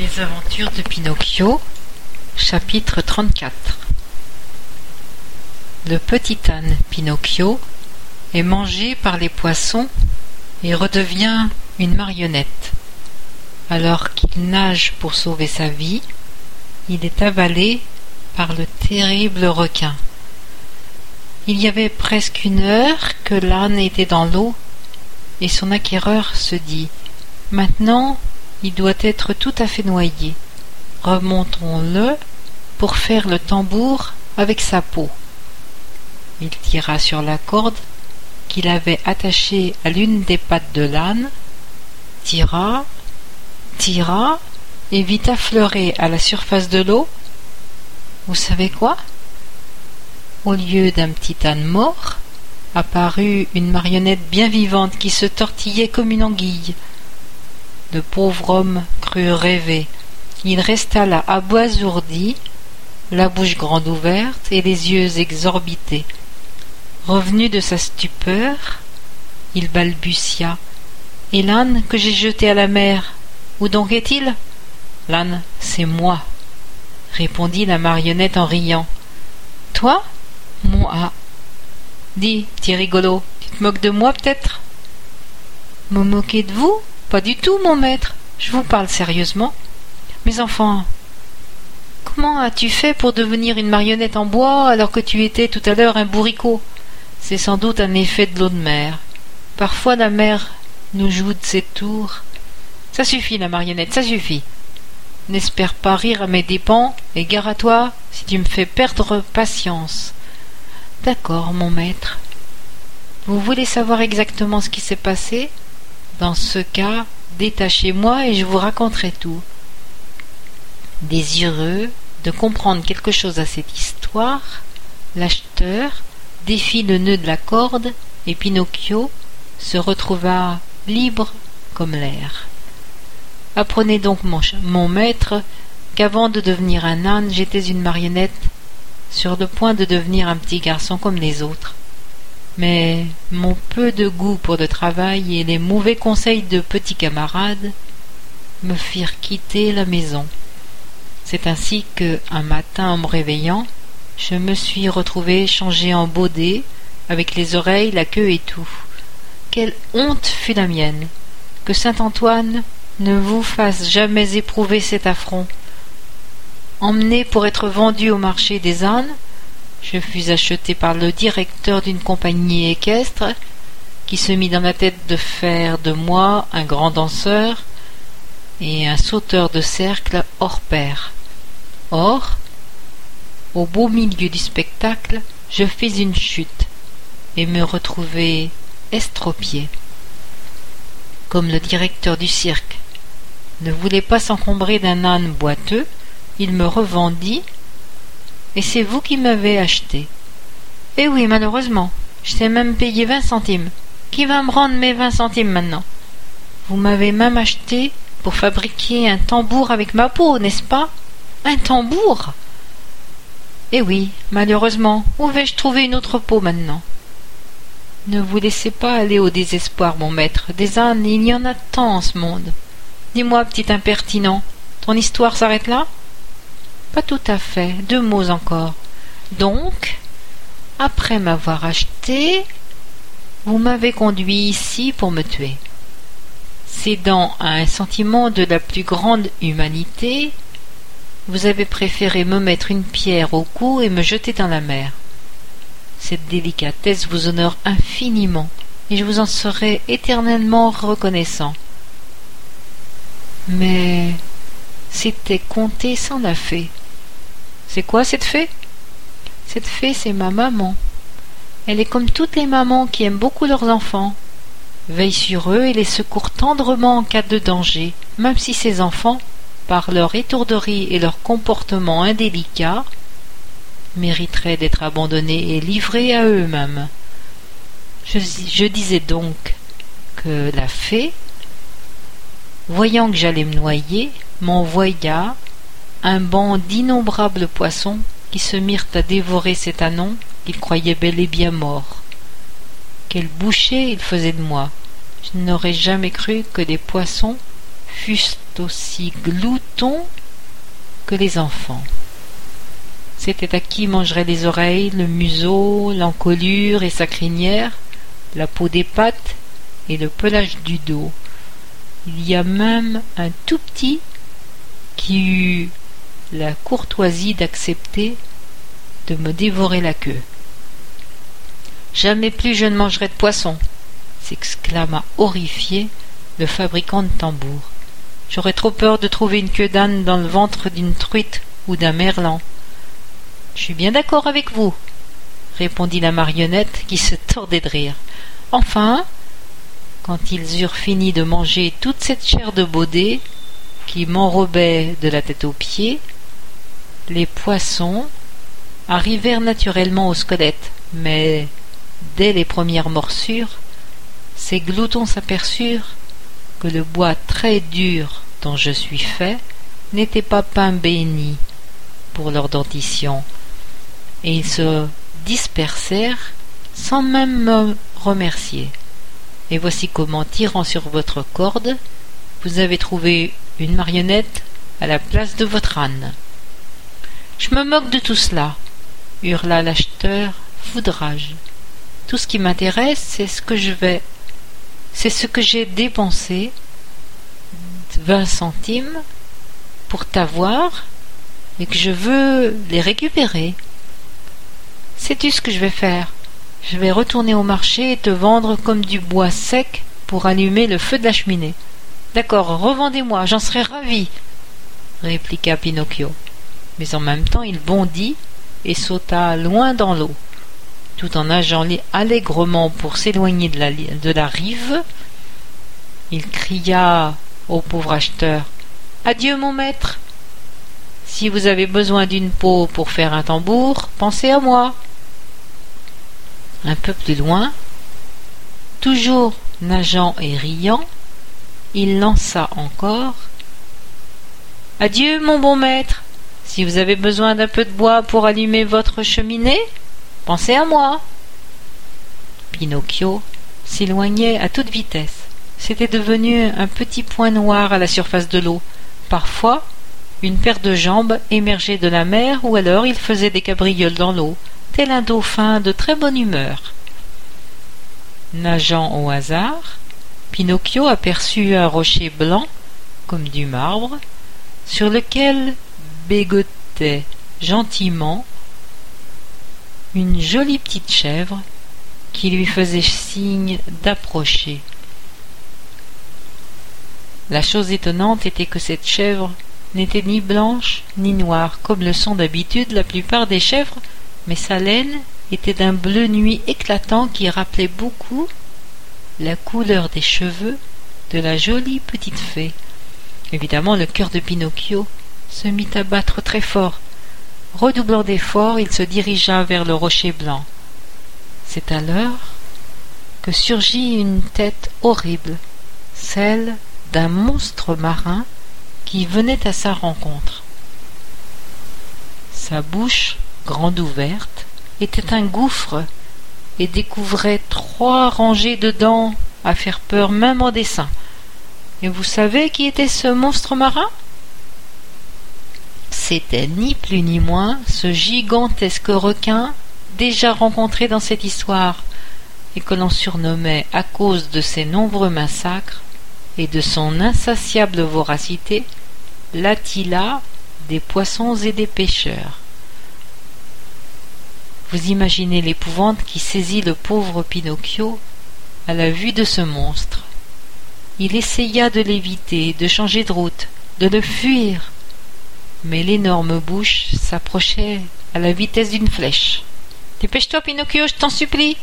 Les aventures de Pinocchio, chapitre 34 Le petit âne Pinocchio est mangé par les poissons et redevient une marionnette. Alors qu'il nage pour sauver sa vie, il est avalé par le terrible requin. Il y avait presque une heure que l'âne était dans l'eau, et son acquéreur se dit Maintenant, il doit être tout à fait noyé. Remontons-le pour faire le tambour avec sa peau. Il tira sur la corde qu'il avait attachée à l'une des pattes de l'âne, tira, tira, et vit affleurer à la surface de l'eau. Vous savez quoi? Au lieu d'un petit âne mort, apparut une marionnette bien vivante qui se tortillait comme une anguille. Le pauvre homme crut rêver. Il resta là abasourdi, la bouche grande ouverte et les yeux exorbités. Revenu de sa stupeur, il balbutia. Et l'âne que j'ai jeté à la mer, où donc est-il L'âne, c'est moi, répondit la marionnette en riant. Toi Moi. Dis, petit rigolo, tu te moques de moi peut-être Me moquer de vous? Pas du tout, mon maître. Je vous parle sérieusement. Mes enfants, comment as-tu fait pour devenir une marionnette en bois alors que tu étais tout à l'heure un bourricot? C'est sans doute un effet de l'eau de mer. Parfois la mer nous joue de ses tours. Ça suffit, la marionnette, ça suffit. N'espère pas rire à mes dépens, et gare à toi si tu me fais perdre patience. D'accord, mon maître. Vous voulez savoir exactement ce qui s'est passé? Dans ce cas, détachez-moi et je vous raconterai tout. Désireux de comprendre quelque chose à cette histoire, l'acheteur défit le nœud de la corde et Pinocchio se retrouva libre comme l'air. Apprenez donc, mon, mon maître, qu'avant de devenir un âne, j'étais une marionnette sur le point de devenir un petit garçon comme les autres. Mais mon peu de goût pour le travail et les mauvais conseils de petits camarades me firent quitter la maison. C'est ainsi que, un matin en me réveillant, je me suis retrouvé changé en baudet, avec les oreilles, la queue et tout. Quelle honte fut la mienne. Que saint Antoine ne vous fasse jamais éprouver cet affront. Emmené pour être vendu au marché des ânes, je fus acheté par le directeur d'une compagnie équestre, qui se mit dans la tête de faire de moi un grand danseur et un sauteur de cercle hors pair. Or, au beau milieu du spectacle, je fis une chute et me retrouvai estropié. Comme le directeur du cirque ne voulait pas s'encombrer d'un âne boiteux, il me revendit, et c'est vous qui m'avez acheté. Eh oui, malheureusement, je t'ai même payé vingt centimes. Qui va me rendre mes vingt centimes maintenant? Vous m'avez même acheté pour fabriquer un tambour avec ma peau, n'est-ce pas? Un tambour? Eh oui, malheureusement, où vais-je trouver une autre peau maintenant? Ne vous laissez pas aller au désespoir, mon maître. Des ânes, il y en a tant en ce monde. Dis-moi, petit impertinent, ton histoire s'arrête là? Pas tout à fait. Deux mots encore. Donc, après m'avoir acheté, vous m'avez conduit ici pour me tuer. Cédant à un sentiment de la plus grande humanité, vous avez préféré me mettre une pierre au cou et me jeter dans la mer. Cette délicatesse vous honore infiniment, et je vous en serai éternellement reconnaissant. Mais c'était compté sans la. C'est quoi cette fée? Cette fée, c'est ma maman. Elle est comme toutes les mamans qui aiment beaucoup leurs enfants. Veille sur eux et les secourt tendrement en cas de danger, même si ces enfants, par leur étourderie et leur comportement indélicat, mériteraient d'être abandonnés et livrés à eux-mêmes. Je, disais donc que la fée, voyant que j'allais me noyer, m'envoya un banc d'innombrables poissons qui se mirent à dévorer cet anon qu'ils croyaient bel et bien mort. Quelle bouchée ils faisaient de moi. Je n'aurais jamais cru que des poissons fussent aussi gloutons que les enfants. C'était à qui mangerait les oreilles, le museau, l'encolure et sa crinière, la peau des pattes et le pelage du dos. Il y a même un tout petit qui eut la courtoisie d'accepter de me dévorer la queue. Jamais plus je ne mangerai de poisson, s'exclama horrifié le fabricant de tambours. J'aurais trop peur de trouver une queue d'âne dans le ventre d'une truite ou d'un merlan. Je suis bien d'accord avec vous, répondit la marionnette qui se tordait de rire. Enfin, quand ils eurent fini de manger toute cette chair de baudet qui m'enrobait de la tête aux pieds, les poissons arrivèrent naturellement au squelette, mais dès les premières morsures, ces gloutons s'aperçurent que le bois très dur dont je suis fait n'était pas pain béni pour leur dentition, et ils se dispersèrent sans même me remercier. Et voici comment, tirant sur votre corde, vous avez trouvé une marionnette à la place de votre âne. Je me moque de tout cela, hurla l'acheteur, foudrage. Tout ce qui m'intéresse, c'est ce que je vais. C'est ce que j'ai dépensé, vingt centimes, pour t'avoir, et que je veux les récupérer. Sais-tu ce que je vais faire? Je vais retourner au marché et te vendre comme du bois sec pour allumer le feu de la cheminée. D'accord, revendez-moi, j'en serai ravi, répliqua Pinocchio. Mais en même temps il bondit et sauta loin dans l'eau. Tout en nageant allègrement pour s'éloigner de la, de la rive, il cria au pauvre acheteur Adieu, mon maître Si vous avez besoin d'une peau pour faire un tambour, pensez à moi. Un peu plus loin, toujours nageant et riant, il lança encore Adieu, mon bon maître. Si vous avez besoin d'un peu de bois pour allumer votre cheminée, pensez à moi. Pinocchio s'éloignait à toute vitesse. C'était devenu un petit point noir à la surface de l'eau. Parfois, une paire de jambes émergeait de la mer ou alors il faisait des cabrioles dans l'eau, tel un dauphin de très bonne humeur. Nageant au hasard, Pinocchio aperçut un rocher blanc, comme du marbre, sur lequel bégotait gentiment une jolie petite chèvre qui lui faisait signe d'approcher. La chose étonnante était que cette chèvre n'était ni blanche ni noire comme le sont d'habitude la plupart des chèvres, mais sa laine était d'un bleu nuit éclatant qui rappelait beaucoup la couleur des cheveux de la jolie petite fée. Évidemment, le cœur de Pinocchio se mit à battre très fort. Redoublant d'efforts, il se dirigea vers le rocher blanc. C'est alors que surgit une tête horrible, celle d'un monstre marin qui venait à sa rencontre. Sa bouche, grande ouverte, était un gouffre et découvrait trois rangées de dents à faire peur même en dessin. Et vous savez qui était ce monstre marin? C'était ni plus ni moins ce gigantesque requin déjà rencontré dans cette histoire et que l'on surnommait à cause de ses nombreux massacres et de son insatiable voracité l'Attila des poissons et des pêcheurs. Vous imaginez l'épouvante qui saisit le pauvre Pinocchio à la vue de ce monstre. Il essaya de l'éviter, de changer de route, de le fuir, mais l'énorme bouche s'approchait à la vitesse d'une flèche. Dépêche-toi, Pinocchio, je t'en supplie.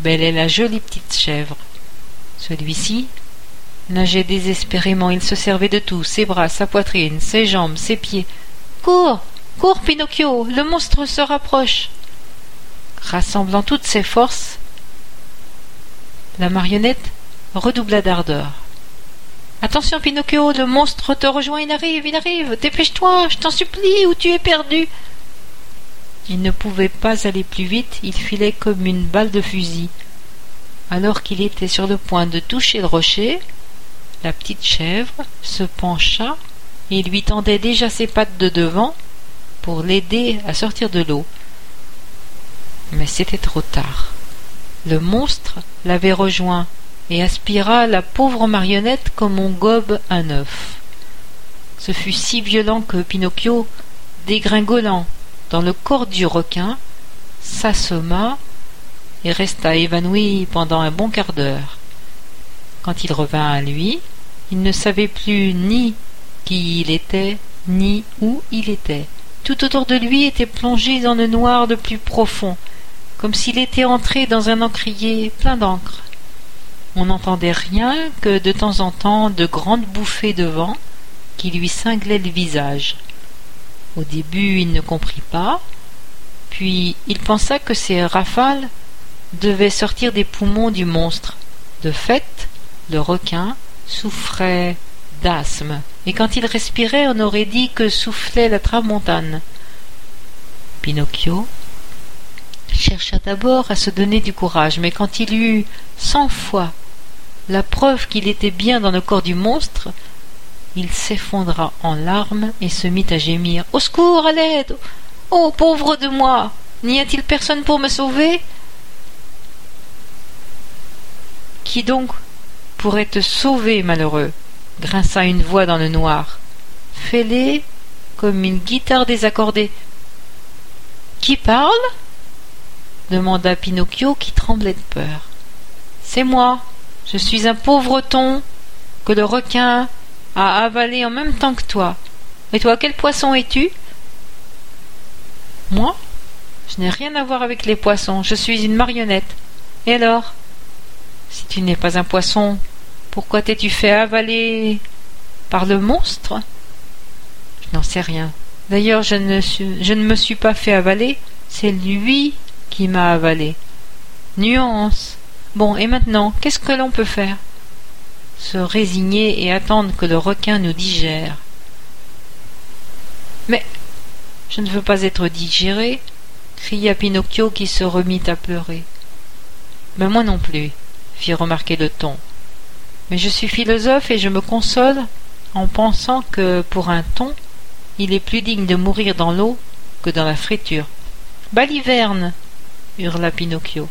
Belle est la jolie petite chèvre. Celui-ci nageait désespérément, il se servait de tout, ses bras, sa poitrine, ses jambes, ses pieds. Cours Cours, Pinocchio, le monstre se rapproche. Rassemblant toutes ses forces, la marionnette redoubla d'ardeur. Attention, Pinocchio, le monstre te rejoint, il arrive, il arrive, dépêche-toi, je t'en supplie, ou tu es perdu. Il ne pouvait pas aller plus vite, il filait comme une balle de fusil. Alors qu'il était sur le point de toucher le rocher, La petite chèvre se pencha et lui tendait déjà ses pattes de devant pour l'aider à sortir de l'eau. Mais c'était trop tard. Le monstre l'avait rejoint et aspira la pauvre marionnette comme on gobe un œuf. Ce fut si violent que Pinocchio, dégringolant dans le corps du requin, s'assomma et resta évanoui pendant un bon quart d'heure. Quand il revint à lui, il ne savait plus ni qui il était, ni où il était. Tout autour de lui était plongé dans le noir de plus profond, comme s'il était entré dans un encrier plein d'encre. On n'entendait rien que de temps en temps de grandes bouffées de vent qui lui cinglaient le visage. Au début il ne comprit pas, puis il pensa que ces rafales devaient sortir des poumons du monstre. De fait, le requin souffrait d'asthme, et quand il respirait on aurait dit que soufflait la tramontane. Pinocchio chercha d'abord à se donner du courage, mais quand il eut cent fois la preuve qu'il était bien dans le corps du monstre, il s'effondra en larmes et se mit à gémir. Au secours, à l'aide. Oh. Pauvre de moi. N'y a t il personne pour me sauver? Qui donc pourrait te sauver, malheureux? grinça une voix dans le noir. Fêlée comme une guitare désaccordée. Qui parle? demanda Pinocchio qui tremblait de peur. C'est moi. Je suis un pauvre thon que le requin a avalé en même temps que toi. Et toi, quel poisson es-tu? Moi? Je n'ai rien à voir avec les poissons, je suis une marionnette. Et alors? Si tu n'es pas un poisson, pourquoi t'es-tu fait avaler par le monstre? Je n'en sais rien. D'ailleurs, je ne, je ne me suis pas fait avaler, c'est lui qui m'a avalé. Nuance. Bon, et maintenant, qu'est-ce que l'on peut faire? Se résigner et attendre que le requin nous digère. Mais je ne veux pas être digéré, cria Pinocchio qui se remit à pleurer. Mais moi non plus, fit remarquer le ton. Mais je suis philosophe et je me console en pensant que, pour un thon, il est plus digne de mourir dans l'eau que dans la friture. Baliverne hurla Pinocchio.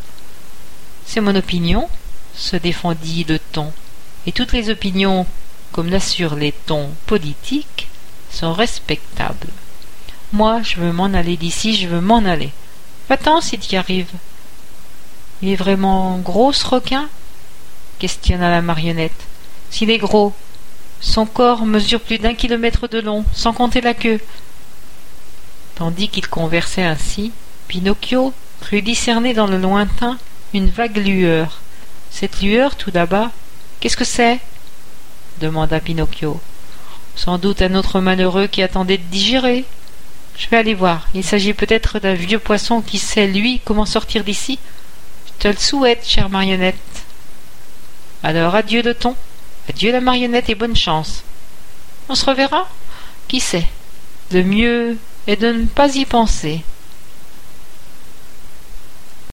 C'est mon opinion, se défendit le ton, et toutes les opinions, comme l'assurent les tons politiques, sont respectables. Moi, je veux m'en aller d'ici, je veux m'en aller. Va-t'en si y arrives. Il est vraiment gros ce requin? Questionna la marionnette. S'il est gros, son corps mesure plus d'un kilomètre de long, sans compter la queue. Tandis qu'il conversait ainsi, Pinocchio crut discerner dans le lointain une vague lueur. Cette lueur, tout là-bas, qu'est-ce que c'est? demanda Pinocchio. Sans doute un autre malheureux qui attendait de digérer. Je vais aller voir. Il s'agit peut-être d'un vieux poisson qui sait, lui, comment sortir d'ici. Je te le souhaite, chère marionnette. Alors adieu le thon, adieu la marionnette et bonne chance. On se reverra? Qui sait? Le mieux est de ne pas y penser.